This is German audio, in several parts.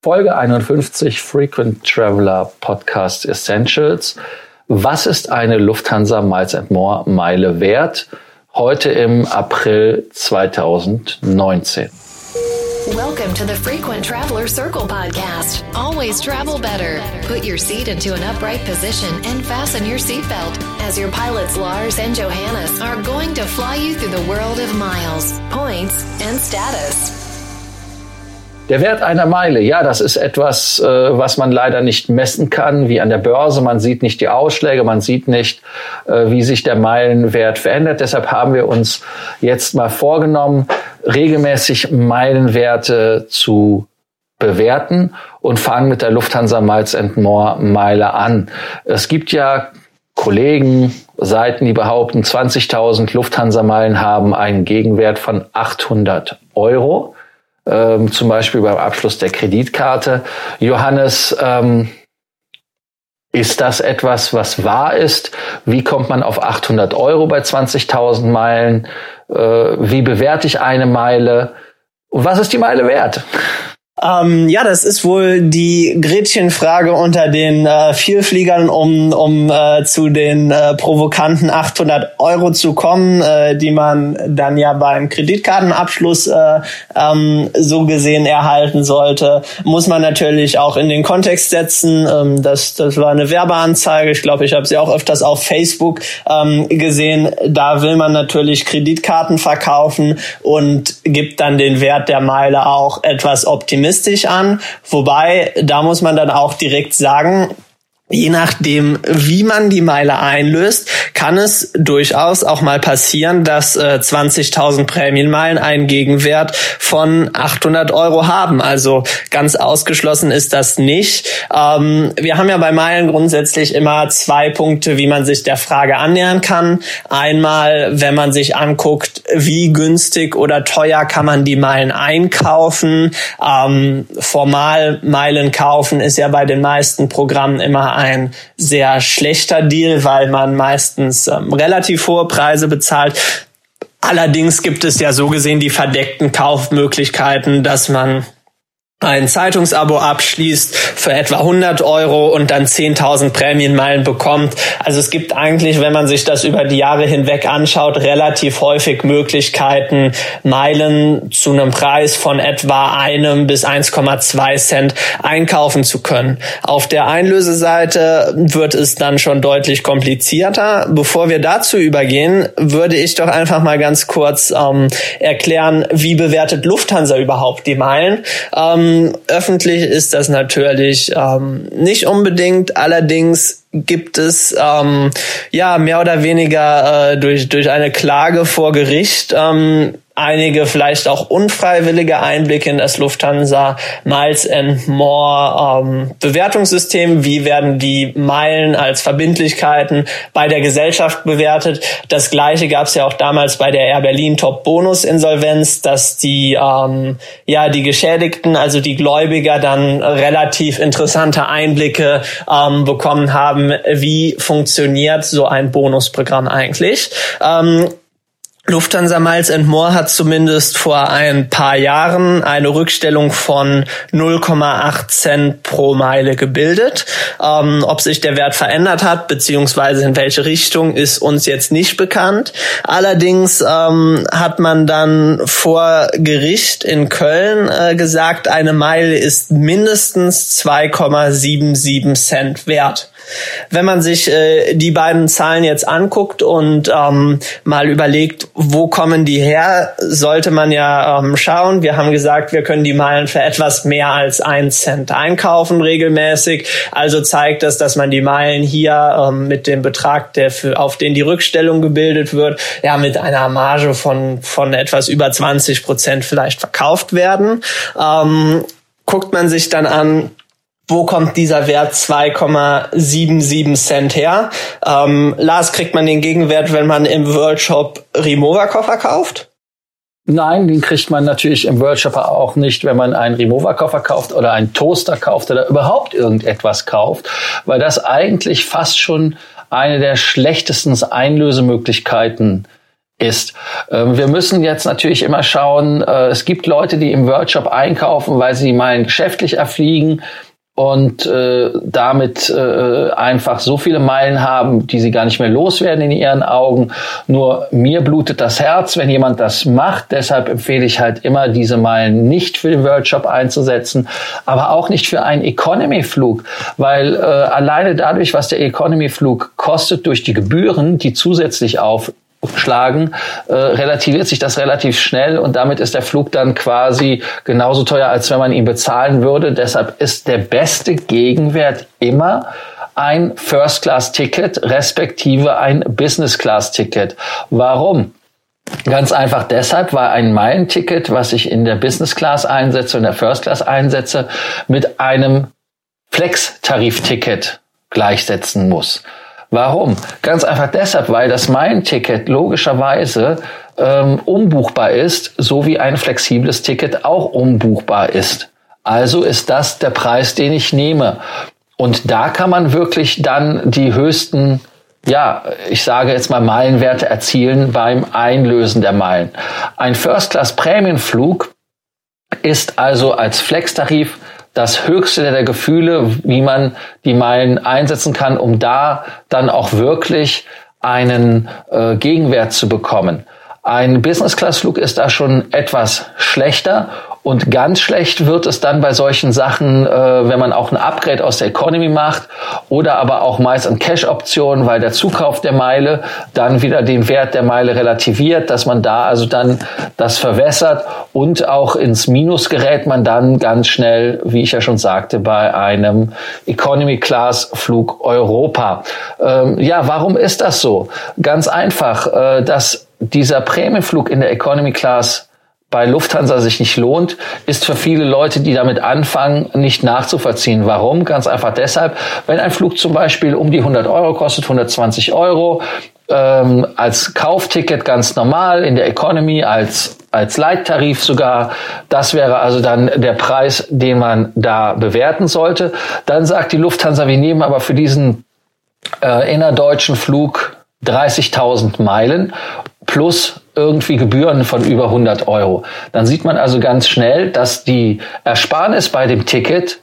Folge 51 Frequent Traveler Podcast Essentials. Was ist eine Lufthansa Miles and More Meile wert? Heute im April 2019. Welcome to the Frequent Traveler Circle podcast. Always travel better. Put your seat into an upright position and fasten your seatbelt as your pilots Lars and Johannes are going to fly you through the world of miles, points, and status. Der Wert einer Meile, ja, das ist etwas, äh, was man leider nicht messen kann, wie an der Börse. Man sieht nicht die Ausschläge, man sieht nicht, äh, wie sich der Meilenwert verändert. Deshalb haben wir uns jetzt mal vorgenommen, regelmäßig Meilenwerte zu bewerten und fangen mit der Lufthansa Miles and More Meile an. Es gibt ja Kollegen, Seiten, die behaupten, 20.000 Lufthansa-Meilen haben einen Gegenwert von 800 Euro ähm, zum Beispiel beim Abschluss der Kreditkarte. Johannes, ähm, ist das etwas, was wahr ist? Wie kommt man auf 800 Euro bei 20.000 Meilen? Äh, wie bewerte ich eine Meile? Was ist die Meile wert? Ähm, ja, das ist wohl die Gretchenfrage unter den äh, Vielfliegern, um, um äh, zu den äh, provokanten 800 Euro zu kommen, äh, die man dann ja beim Kreditkartenabschluss äh, ähm, so gesehen erhalten sollte. Muss man natürlich auch in den Kontext setzen. Ähm, das, das war eine Werbeanzeige. Ich glaube, ich habe sie auch öfters auf Facebook ähm, gesehen. Da will man natürlich Kreditkarten verkaufen und gibt dann den Wert der Meile auch etwas optimistisch optimistisch an. Wobei, da muss man dann auch direkt sagen, Je nachdem, wie man die Meile einlöst, kann es durchaus auch mal passieren, dass äh, 20.000 Prämienmeilen einen Gegenwert von 800 Euro haben. Also ganz ausgeschlossen ist das nicht. Ähm, wir haben ja bei Meilen grundsätzlich immer zwei Punkte, wie man sich der Frage annähern kann. Einmal, wenn man sich anguckt, wie günstig oder teuer kann man die Meilen einkaufen. Ähm, formal Meilen kaufen ist ja bei den meisten Programmen immer ein sehr schlechter Deal, weil man meistens ähm, relativ hohe Preise bezahlt. Allerdings gibt es ja so gesehen die verdeckten Kaufmöglichkeiten, dass man ein Zeitungsabo abschließt für etwa 100 Euro und dann 10.000 Prämienmeilen bekommt. Also es gibt eigentlich, wenn man sich das über die Jahre hinweg anschaut, relativ häufig Möglichkeiten, Meilen zu einem Preis von etwa einem bis 1,2 Cent einkaufen zu können. Auf der Einlöseseite wird es dann schon deutlich komplizierter. Bevor wir dazu übergehen, würde ich doch einfach mal ganz kurz ähm, erklären, wie bewertet Lufthansa überhaupt die Meilen. Ähm, ähm, öffentlich ist das natürlich ähm, nicht unbedingt. Allerdings gibt es ähm, ja mehr oder weniger äh, durch durch eine Klage vor Gericht ähm, einige vielleicht auch unfreiwillige Einblicke in das Lufthansa Miles and More ähm, Bewertungssystem. Wie werden die Meilen als Verbindlichkeiten bei der Gesellschaft bewertet? Das gleiche gab es ja auch damals bei der Air Berlin Top Bonus Insolvenz, dass die ähm, ja die Geschädigten, also die Gläubiger, dann relativ interessante Einblicke ähm, bekommen haben, wie funktioniert so ein Bonusprogramm eigentlich. Ähm, Lufthansa Miles and More hat zumindest vor ein paar Jahren eine Rückstellung von 0,8 Cent pro Meile gebildet. Ähm, ob sich der Wert verändert hat, beziehungsweise in welche Richtung, ist uns jetzt nicht bekannt. Allerdings ähm, hat man dann vor Gericht in Köln äh, gesagt, eine Meile ist mindestens 2,77 Cent wert. Wenn man sich äh, die beiden Zahlen jetzt anguckt und ähm, mal überlegt, wo kommen die her, sollte man ja ähm, schauen. Wir haben gesagt, wir können die Meilen für etwas mehr als ein Cent einkaufen regelmäßig. Also zeigt das, dass man die Meilen hier ähm, mit dem Betrag, der für, auf den die Rückstellung gebildet wird, ja mit einer Marge von von etwas über 20 Prozent vielleicht verkauft werden. Ähm, guckt man sich dann an, wo kommt dieser Wert 2,77 Cent her? Ähm, Lars, kriegt man den Gegenwert, wenn man im World Shop Remover-Koffer kauft? Nein, den kriegt man natürlich im World auch nicht, wenn man einen Remover-Koffer kauft oder einen Toaster kauft oder überhaupt irgendetwas kauft, weil das eigentlich fast schon eine der schlechtesten Einlösemöglichkeiten ist. Ähm, wir müssen jetzt natürlich immer schauen, äh, es gibt Leute, die im Workshop einkaufen, weil sie meinen geschäftlich erfliegen und äh, damit äh, einfach so viele Meilen haben, die sie gar nicht mehr loswerden in ihren Augen. Nur mir blutet das Herz, wenn jemand das macht. Deshalb empfehle ich halt immer, diese Meilen nicht für den Workshop einzusetzen, aber auch nicht für einen Economy-Flug, weil äh, alleine dadurch, was der Economy-Flug kostet durch die Gebühren, die zusätzlich auf schlagen, äh, relativiert sich das relativ schnell und damit ist der Flug dann quasi genauso teuer, als wenn man ihn bezahlen würde. Deshalb ist der beste Gegenwert immer ein First-Class-Ticket respektive ein Business-Class-Ticket. Warum? Ganz einfach deshalb, weil ein Meilenticket, was ich in der Business Class einsetze und der First Class einsetze, mit einem Flex-Tarif-Ticket gleichsetzen muss. Warum? Ganz einfach deshalb, weil das Mein-Ticket logischerweise ähm, umbuchbar ist, so wie ein flexibles Ticket auch umbuchbar ist. Also ist das der Preis, den ich nehme. Und da kann man wirklich dann die höchsten, ja, ich sage jetzt mal Meilenwerte erzielen beim Einlösen der Meilen. Ein First-Class-Prämienflug ist also als Flex-Tarif das höchste der Gefühle, wie man die Meilen einsetzen kann, um da dann auch wirklich einen äh, Gegenwert zu bekommen. Ein Business-Class-Flug ist da schon etwas schlechter und ganz schlecht wird es dann bei solchen Sachen, äh, wenn man auch ein Upgrade aus der Economy macht oder aber auch meist an Cash-Optionen, weil der Zukauf der Meile dann wieder den Wert der Meile relativiert, dass man da also dann das verwässert und auch ins Minus gerät man dann ganz schnell, wie ich ja schon sagte, bei einem Economy-Class-Flug Europa. Ähm, ja, warum ist das so? Ganz einfach, äh, dass dieser Prämienflug in der Economy Class bei Lufthansa sich nicht lohnt, ist für viele Leute, die damit anfangen, nicht nachzuvollziehen. Warum? Ganz einfach deshalb, wenn ein Flug zum Beispiel um die 100 Euro kostet, 120 Euro, ähm, als Kaufticket ganz normal, in der Economy als, als Leittarif sogar. Das wäre also dann der Preis, den man da bewerten sollte. Dann sagt die Lufthansa, wir nehmen aber für diesen äh, innerdeutschen Flug 30.000 Meilen plus irgendwie Gebühren von über 100 Euro. Dann sieht man also ganz schnell, dass die Ersparnis bei dem Ticket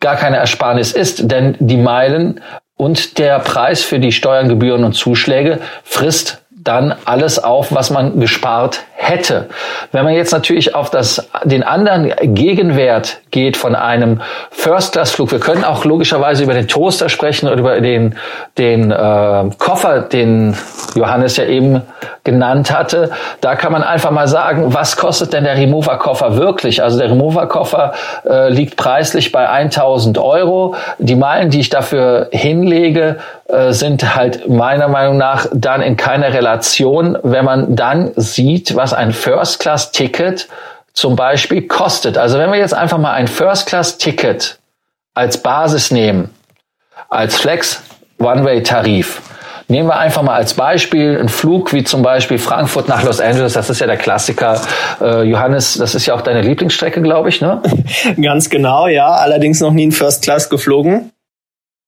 gar keine Ersparnis ist, denn die Meilen und der Preis für die Steuern, Gebühren und Zuschläge frisst dann alles auf, was man gespart hätte. Wenn man jetzt natürlich auf das, den anderen Gegenwert geht von einem First-Class-Flug, wir können auch logischerweise über den Toaster sprechen oder über den, den äh, Koffer, den Johannes ja eben genannt hatte. Da kann man einfach mal sagen, was kostet denn der Remover-Koffer wirklich? Also der Remover-Koffer äh, liegt preislich bei 1000 Euro. Die Meilen, die ich dafür hinlege, sind halt meiner Meinung nach dann in keiner Relation, wenn man dann sieht, was ein First-Class-Ticket zum Beispiel kostet. Also wenn wir jetzt einfach mal ein First-Class-Ticket als Basis nehmen, als Flex One-Way-Tarif, Nehmen wir einfach mal als Beispiel einen Flug wie zum Beispiel Frankfurt nach Los Angeles. Das ist ja der Klassiker. Äh, Johannes, das ist ja auch deine Lieblingsstrecke, glaube ich, ne? Ganz genau, ja. Allerdings noch nie in First Class geflogen.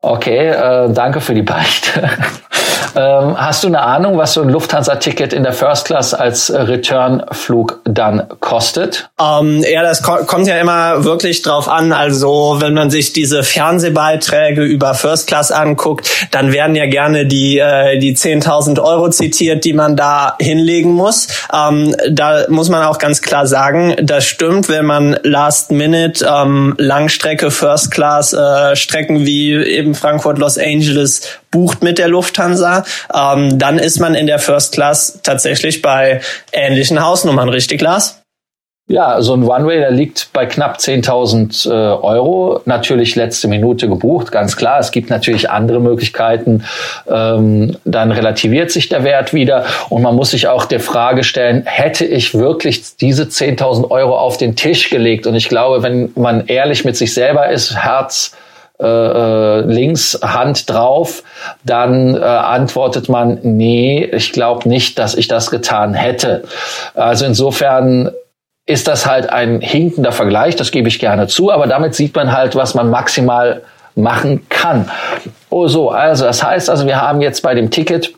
Okay, äh, danke für die Beichte. ähm, hast du eine Ahnung, was so ein Lufthansa-Ticket in der First Class als äh, Return-Flug dann kostet? Ähm, ja, das ko kommt ja immer wirklich drauf an. Also wenn man sich diese Fernsehbeiträge über First Class anguckt, dann werden ja gerne die, äh, die 10.000 Euro zitiert, die man da hinlegen muss. Ähm, da muss man auch ganz klar sagen, das stimmt, wenn man Last Minute ähm, Langstrecke First Class äh, Strecken wie eben Frankfurt, Los Angeles bucht mit der Lufthansa, ähm, dann ist man in der First Class tatsächlich bei ähnlichen Hausnummern, richtig, Lars? Ja, so ein One-Way, der liegt bei knapp 10.000 äh, Euro. Natürlich letzte Minute gebucht, ganz klar. Es gibt natürlich andere Möglichkeiten. Ähm, dann relativiert sich der Wert wieder. Und man muss sich auch der Frage stellen, hätte ich wirklich diese 10.000 Euro auf den Tisch gelegt? Und ich glaube, wenn man ehrlich mit sich selber ist, Herz, äh, äh, links Hand drauf, dann äh, antwortet man, nee, ich glaube nicht, dass ich das getan hätte. Also insofern ist das halt ein hinkender Vergleich, das gebe ich gerne zu, aber damit sieht man halt, was man maximal machen kann. Oh so, also das heißt also, wir haben jetzt bei dem Ticket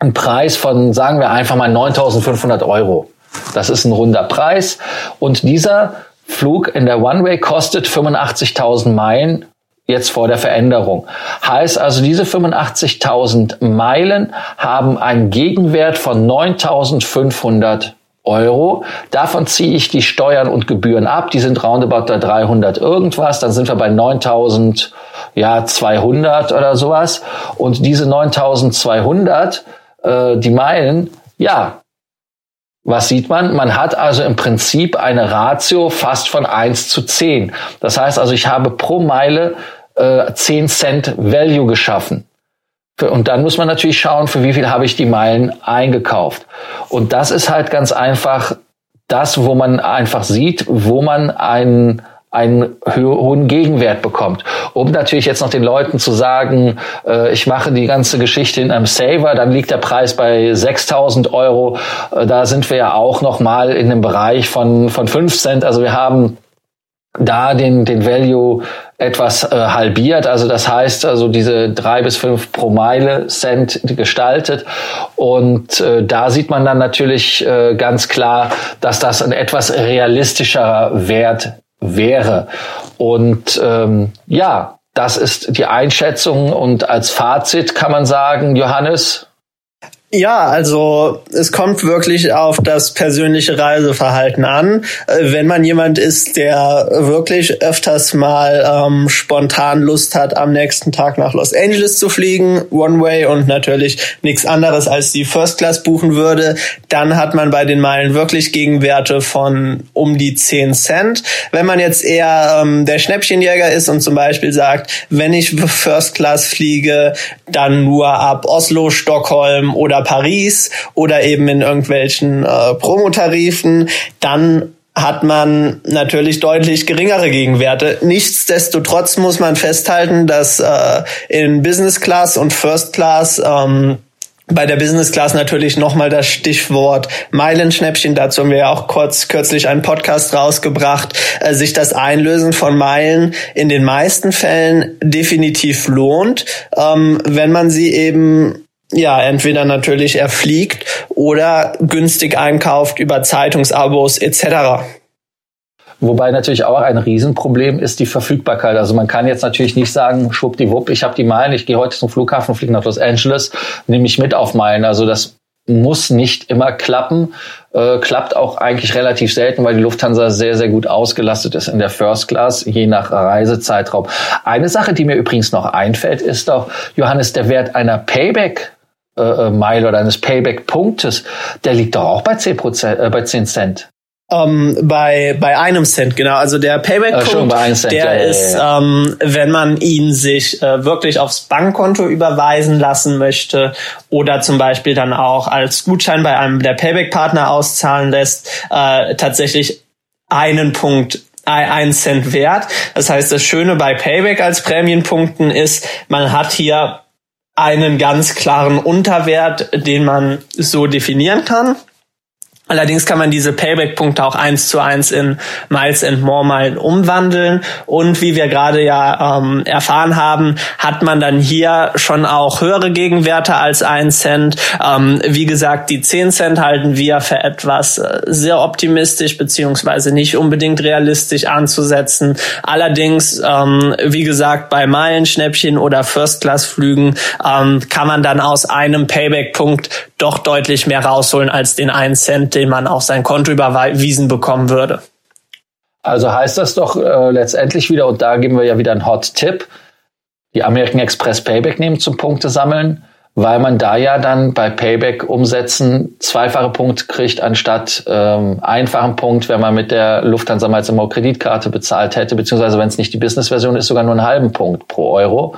einen Preis von, sagen wir einfach mal 9.500 Euro. Das ist ein runder Preis. Und dieser Flug in der One-Way kostet 85.000 Meilen jetzt vor der Veränderung. Heißt also, diese 85.000 Meilen haben einen Gegenwert von 9.500 Euro. Davon ziehe ich die Steuern und Gebühren ab. Die sind roundabout bei 300 irgendwas. Dann sind wir bei 9.000, ja, 200 oder sowas. Und diese 9.200, äh, die Meilen, ja, was sieht man? Man hat also im Prinzip eine Ratio fast von 1 zu 10. Das heißt also, ich habe pro Meile äh, 10 Cent Value geschaffen. Und dann muss man natürlich schauen, für wie viel habe ich die Meilen eingekauft. Und das ist halt ganz einfach das, wo man einfach sieht, wo man einen einen hohen Gegenwert bekommt. Um natürlich jetzt noch den Leuten zu sagen, äh, ich mache die ganze Geschichte in einem Saver, dann liegt der Preis bei 6.000 Euro. Äh, da sind wir ja auch noch mal in dem Bereich von, von 5 Cent. Also wir haben da den, den Value etwas äh, halbiert. Also das heißt, also diese drei bis fünf pro Meile Cent gestaltet. Und äh, da sieht man dann natürlich äh, ganz klar, dass das ein etwas realistischerer Wert wäre. Und ähm, ja, das ist die Einschätzung. Und als Fazit kann man sagen, Johannes, ja, also es kommt wirklich auf das persönliche Reiseverhalten an. Äh, wenn man jemand ist, der wirklich öfters mal ähm, spontan Lust hat, am nächsten Tag nach Los Angeles zu fliegen, One Way und natürlich nichts anderes als die First Class buchen würde, dann hat man bei den Meilen wirklich Gegenwerte von um die 10 Cent. Wenn man jetzt eher ähm, der Schnäppchenjäger ist und zum Beispiel sagt, wenn ich First Class fliege, dann nur ab Oslo, Stockholm oder Paris oder eben in irgendwelchen äh, Promotarifen, dann hat man natürlich deutlich geringere Gegenwerte. Nichtsdestotrotz muss man festhalten, dass äh, in Business Class und First Class ähm, bei der Business Class natürlich nochmal das Stichwort Meilenschnäppchen. Dazu haben wir ja auch kurz kürzlich einen Podcast rausgebracht. Äh, sich das Einlösen von Meilen in den meisten Fällen definitiv lohnt, ähm, wenn man sie eben ja, entweder natürlich er fliegt oder günstig einkauft über Zeitungsabos etc. Wobei natürlich auch ein Riesenproblem ist die Verfügbarkeit. Also man kann jetzt natürlich nicht sagen, schwuppdiwupp, ich habe die Meilen, ich gehe heute zum Flughafen, fliege nach Los Angeles, nehme mich mit auf Meilen. Also das muss nicht immer klappen. Äh, klappt auch eigentlich relativ selten, weil die Lufthansa sehr, sehr gut ausgelastet ist in der First Class, je nach Reisezeitraum. Eine Sache, die mir übrigens noch einfällt, ist doch, Johannes, der Wert einer Payback äh, äh, Mile oder eines Payback-Punktes, der liegt doch auch bei 10, Prozent, äh, bei 10 Cent. Um, ähm, bei bei einem Cent genau also der Payback-Punkt äh, der ja, ist ja, ja. Ähm, wenn man ihn sich äh, wirklich aufs Bankkonto überweisen lassen möchte oder zum Beispiel dann auch als Gutschein bei einem der Payback-Partner auszahlen lässt äh, tatsächlich einen Punkt ein Cent wert. Das heißt, das Schöne bei Payback als Prämienpunkten ist, man hat hier einen ganz klaren Unterwert, den man so definieren kann. Allerdings kann man diese Payback-Punkte auch eins zu eins in Miles and More Meilen umwandeln. Und wie wir gerade ja ähm, erfahren haben, hat man dann hier schon auch höhere Gegenwerte als ein Cent. Ähm, wie gesagt, die 10 Cent halten wir für etwas äh, sehr optimistisch beziehungsweise nicht unbedingt realistisch anzusetzen. Allerdings, ähm, wie gesagt, bei Meilenschnäppchen oder First-Class-Flügen ähm, kann man dann aus einem Payback-Punkt doch deutlich mehr rausholen als den 1 Cent, den man auf sein Konto überwiesen bekommen würde. Also heißt das doch äh, letztendlich wieder, und da geben wir ja wieder einen Hot-Tipp, die American Express Payback nehmen zum Punkte sammeln, weil man da ja dann bei Payback umsetzen zweifache Punkt kriegt anstatt ähm, einfachen Punkt, wenn man mit der Lufthansa Miles Kreditkarte bezahlt hätte, beziehungsweise wenn es nicht die Business-Version ist, sogar nur einen halben Punkt pro Euro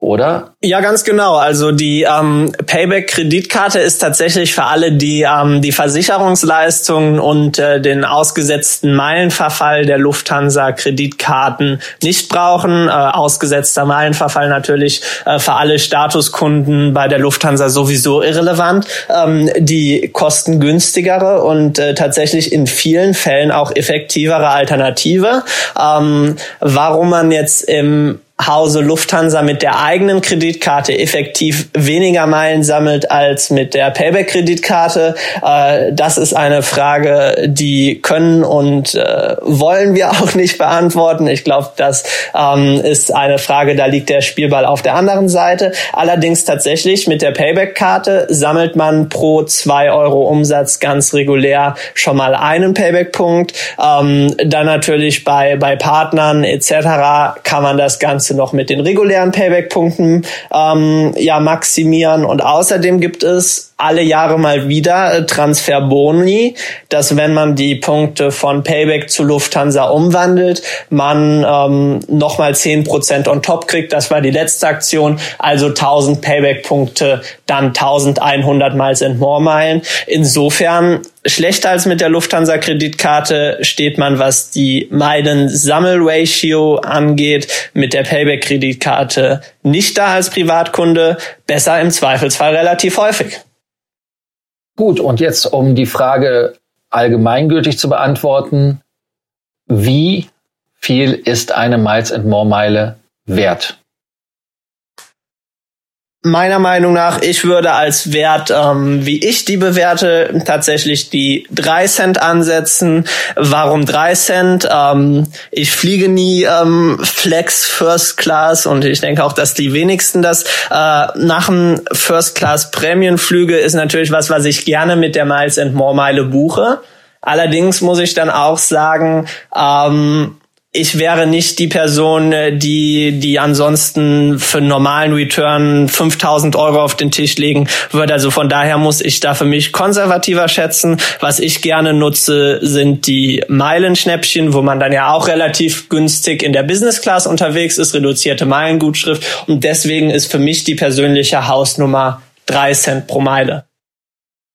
oder? Ja, ganz genau. Also die ähm, Payback-Kreditkarte ist tatsächlich für alle, die ähm, die Versicherungsleistungen und äh, den ausgesetzten Meilenverfall der Lufthansa-Kreditkarten nicht brauchen. Äh, ausgesetzter Meilenverfall natürlich äh, für alle Statuskunden bei der Lufthansa sowieso irrelevant. Ähm, die kostengünstigere und äh, tatsächlich in vielen Fällen auch effektivere Alternative. Ähm, warum man jetzt im Hause Lufthansa mit der eigenen Kreditkarte effektiv weniger Meilen sammelt als mit der Payback-Kreditkarte. Äh, das ist eine Frage, die können und äh, wollen wir auch nicht beantworten. Ich glaube, das ähm, ist eine Frage, da liegt der Spielball auf der anderen Seite. Allerdings tatsächlich mit der Payback-Karte sammelt man pro zwei Euro Umsatz ganz regulär schon mal einen Payback-Punkt. Ähm, dann natürlich bei, bei Partnern etc. kann man das Ganze noch mit den regulären Payback-Punkten ähm, ja maximieren. Und außerdem gibt es alle Jahre mal wieder äh, Transferboni, dass wenn man die Punkte von Payback zu Lufthansa umwandelt, man ähm, nochmal zehn Prozent on top kriegt. Das war die letzte Aktion. Also 1000 Payback-Punkte, dann 1100 Miles and More Meilen. Insofern schlechter als mit der Lufthansa Kreditkarte steht man, was die Meilen-Sammel-Ratio angeht, mit der Payback-Kreditkarte nicht da als Privatkunde, besser im Zweifelsfall relativ häufig. Gut, und jetzt um die Frage allgemeingültig zu beantworten, wie viel ist eine Miles and More Meile wert? Meiner Meinung nach, ich würde als Wert, ähm, wie ich die bewerte, tatsächlich die drei Cent ansetzen. Warum drei Cent? Ähm, ich fliege nie ähm, Flex First Class und ich denke auch, dass die wenigsten das äh, machen. First Class Prämienflüge ist natürlich was, was ich gerne mit der Miles and More Meile buche. Allerdings muss ich dann auch sagen, ähm, ich wäre nicht die Person, äh, die, die ansonsten für einen normalen Return 5000 Euro auf den Tisch legen würde. Also von daher muss ich da für mich konservativer schätzen. Was ich gerne nutze, sind die Meilenschnäppchen, wo man dann ja auch relativ günstig in der Business Class unterwegs ist, reduzierte Meilengutschrift. Und deswegen ist für mich die persönliche Hausnummer drei Cent pro Meile.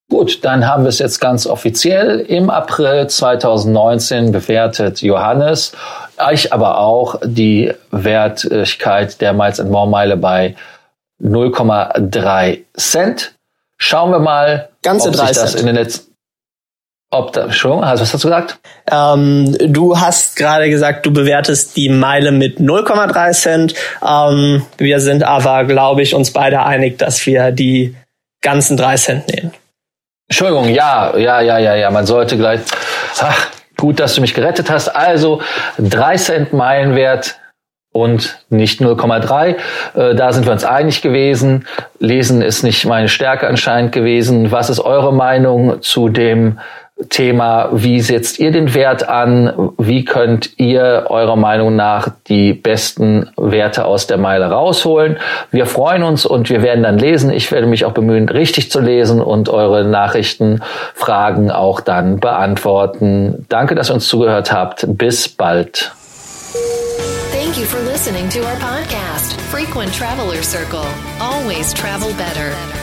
Gut, dann haben wir es jetzt ganz offiziell. Im April 2019 bewertet Johannes euch aber auch die Wertigkeit der Miles and More Meile bei 0,3 Cent. Schauen wir mal, Ganze ob sich das Cent. in den letzten ob da, schon, also was hast du gesagt? Ähm, du hast gerade gesagt, du bewertest die Meile mit 0,3 Cent. Ähm, wir sind aber, glaube ich, uns beide einig, dass wir die ganzen 3 Cent nehmen. Entschuldigung, ja, ja, ja, ja, ja, man sollte gleich, ach, Gut, dass du mich gerettet hast. Also drei Cent Meilenwert und nicht 0,3. Äh, da sind wir uns einig gewesen. Lesen ist nicht meine Stärke anscheinend gewesen. Was ist eure Meinung zu dem Thema, wie setzt ihr den Wert an? Wie könnt ihr eurer Meinung nach die besten Werte aus der Meile rausholen? Wir freuen uns und wir werden dann lesen. Ich werde mich auch bemühen, richtig zu lesen und eure Nachrichten, Fragen auch dann beantworten. Danke, dass ihr uns zugehört habt. Bis bald. Thank you for listening to our podcast, Frequent Traveler Circle. Always travel better.